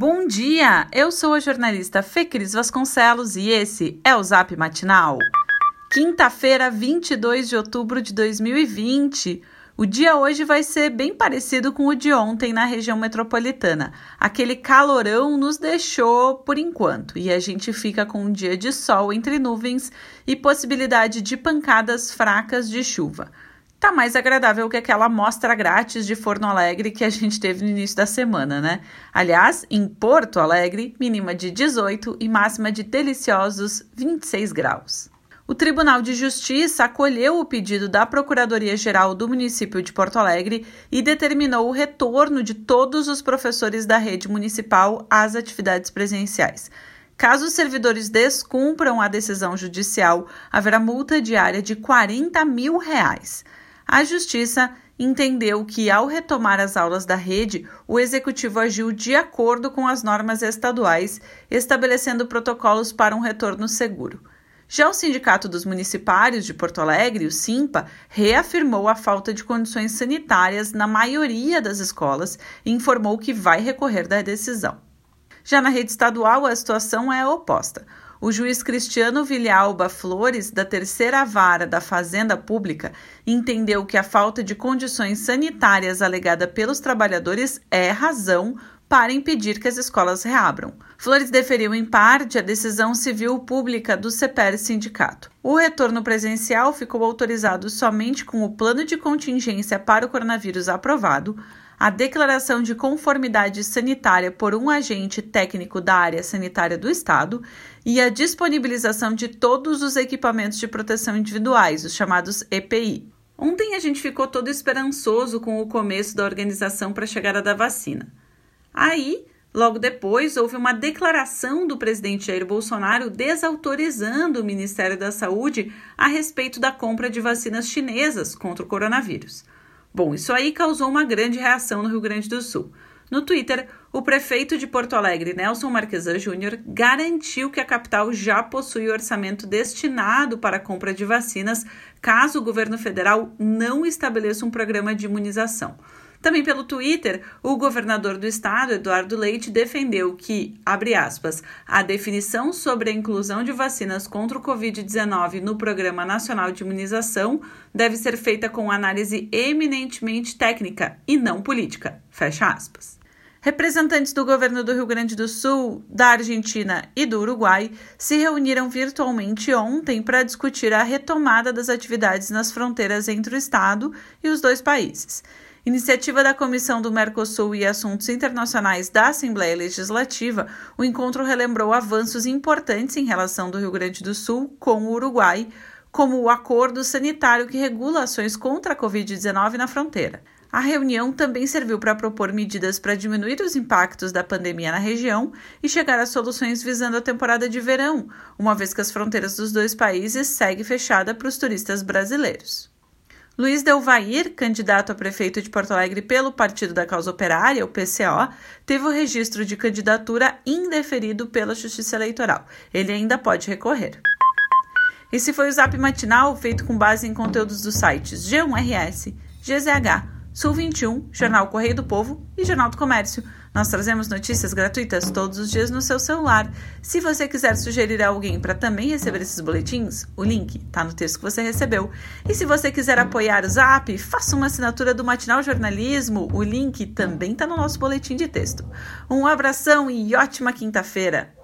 Bom dia! Eu sou a jornalista Fê Cris Vasconcelos e esse é o Zap Matinal. Quinta-feira, 22 de outubro de 2020. O dia hoje vai ser bem parecido com o de ontem na região metropolitana. Aquele calorão nos deixou por enquanto e a gente fica com um dia de sol entre nuvens e possibilidade de pancadas fracas de chuva tá mais agradável que aquela amostra grátis de Forno Alegre que a gente teve no início da semana, né? Aliás, em Porto Alegre, mínima de 18 e máxima de deliciosos 26 graus. O Tribunal de Justiça acolheu o pedido da Procuradoria-Geral do município de Porto Alegre e determinou o retorno de todos os professores da rede municipal às atividades presenciais. Caso os servidores descumpram a decisão judicial, haverá multa diária de 40 mil reais. A Justiça entendeu que, ao retomar as aulas da rede, o executivo agiu de acordo com as normas estaduais, estabelecendo protocolos para um retorno seguro. Já o Sindicato dos Municipários de Porto Alegre, o SIMPA, reafirmou a falta de condições sanitárias na maioria das escolas e informou que vai recorrer da decisão. Já na rede estadual, a situação é oposta. O juiz Cristiano Vilhalba Flores, da terceira vara da Fazenda Pública, entendeu que a falta de condições sanitárias alegada pelos trabalhadores é razão para impedir que as escolas reabram. Flores deferiu em parte a decisão civil pública do CEPER Sindicato. O retorno presencial ficou autorizado somente com o plano de contingência para o coronavírus aprovado, a declaração de conformidade sanitária por um agente técnico da área sanitária do Estado e a disponibilização de todos os equipamentos de proteção individuais, os chamados EPI. Ontem a gente ficou todo esperançoso com o começo da organização para a chegada da vacina. Aí, logo depois, houve uma declaração do presidente Jair Bolsonaro desautorizando o Ministério da Saúde a respeito da compra de vacinas chinesas contra o coronavírus. Bom, isso aí causou uma grande reação no Rio Grande do Sul. No Twitter, o prefeito de Porto Alegre, Nelson Marquesan Júnior, garantiu que a capital já possui orçamento destinado para a compra de vacinas caso o governo federal não estabeleça um programa de imunização. Também pelo Twitter, o governador do estado, Eduardo Leite, defendeu que, abre aspas, a definição sobre a inclusão de vacinas contra o Covid-19 no Programa Nacional de Imunização deve ser feita com análise eminentemente técnica e não política. Fecha aspas. Representantes do governo do Rio Grande do Sul, da Argentina e do Uruguai se reuniram virtualmente ontem para discutir a retomada das atividades nas fronteiras entre o Estado e os dois países. Iniciativa da Comissão do Mercosul e Assuntos Internacionais da Assembleia Legislativa, o encontro relembrou avanços importantes em relação do Rio Grande do Sul com o Uruguai, como o acordo sanitário que regula ações contra a Covid-19 na fronteira. A reunião também serviu para propor medidas para diminuir os impactos da pandemia na região e chegar a soluções visando a temporada de verão, uma vez que as fronteiras dos dois países seguem fechada para os turistas brasileiros. Luiz Delvair, candidato a prefeito de Porto Alegre pelo Partido da Causa Operária, o PCO, teve o registro de candidatura indeferido pela Justiça Eleitoral. Ele ainda pode recorrer. Esse foi o Zap Matinal, feito com base em conteúdos dos sites G1RS, GZH, Sul 21, Jornal Correio do Povo e Jornal do Comércio. Nós trazemos notícias gratuitas todos os dias no seu celular. Se você quiser sugerir a alguém para também receber esses boletins, o link está no texto que você recebeu. E se você quiser apoiar o Zap, faça uma assinatura do Matinal Jornalismo. O link também está no nosso boletim de texto. Um abração e ótima quinta-feira!